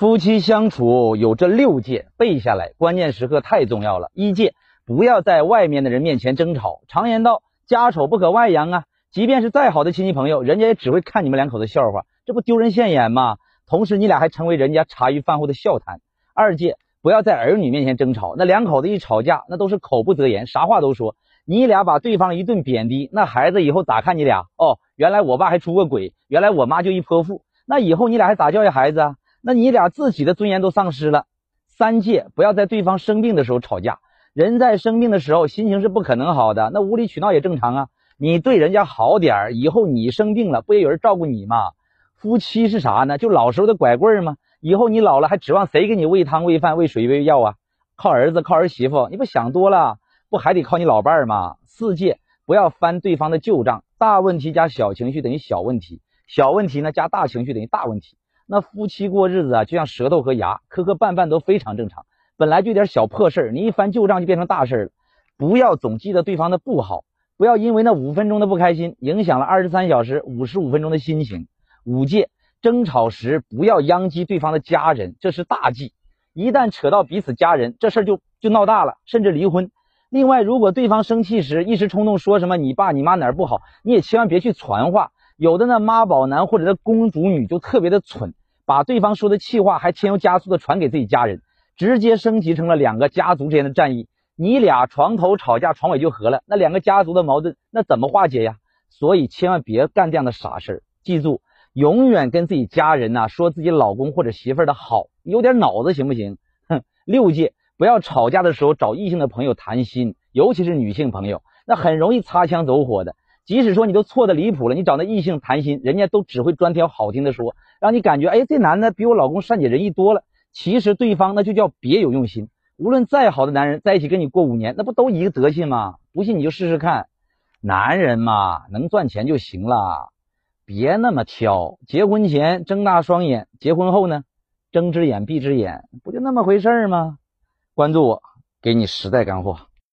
夫妻相处有这六戒，背下来，关键时刻太重要了。一戒，不要在外面的人面前争吵。常言道，家丑不可外扬啊。即便是再好的亲戚朋友，人家也只会看你们两口子笑话，这不丢人现眼吗？同时，你俩还成为人家茶余饭后的笑谈。二戒，不要在儿女面前争吵。那两口子一吵架，那都是口不择言，啥话都说。你俩把对方一顿贬低，那孩子以后咋看你俩？哦，原来我爸还出过轨，原来我妈就一泼妇，那以后你俩还咋教育孩子啊？那你俩自己的尊严都丧失了。三戒，不要在对方生病的时候吵架。人在生病的时候，心情是不可能好的，那无理取闹也正常啊。你对人家好点儿，以后你生病了，不也有人照顾你吗？夫妻是啥呢？就老时候的拐棍儿吗？以后你老了，还指望谁给你喂汤喂饭喂水喂药啊？靠儿子靠儿媳妇？你不想多了，不还得靠你老伴儿吗？四戒，不要翻对方的旧账。大问题加小情绪等于小问题，小问题呢加大情绪等于大问题。那夫妻过日子啊，就像舌头和牙，磕磕绊绊都非常正常。本来就点小破事儿，你一翻旧账就变成大事儿了。不要总记得对方的不好，不要因为那五分钟的不开心，影响了二十三小时五十五分钟的心情。五戒：争吵时不要殃及对方的家人，这是大忌。一旦扯到彼此家人，这事儿就就闹大了，甚至离婚。另外，如果对方生气时一时冲动说什么你爸你妈哪儿不好，你也千万别去传话。有的那妈宝男或者那公主女就特别的蠢。把对方说的气话还添油加醋的传给自己家人，直接升级成了两个家族之间的战役。你俩床头吵架，床尾就和了。那两个家族的矛盾，那怎么化解呀？所以千万别干这样的傻事儿。记住，永远跟自己家人呐说自己老公或者媳妇儿的好，有点脑子行不行？哼，六戒，不要吵架的时候找异性的朋友谈心，尤其是女性朋友，那很容易擦枪走火的。即使说你都错的离谱了，你找那异性谈心，人家都只会专挑好听的说，让你感觉哎，这男的比我老公善解人意多了。其实对方那就叫别有用心。无论再好的男人在一起跟你过五年，那不都一个德行吗？不信你就试试看。男人嘛，能赚钱就行了，别那么挑。结婚前睁大双眼，结婚后呢，睁只眼闭只眼，不就那么回事吗？关注我，给你实在干货。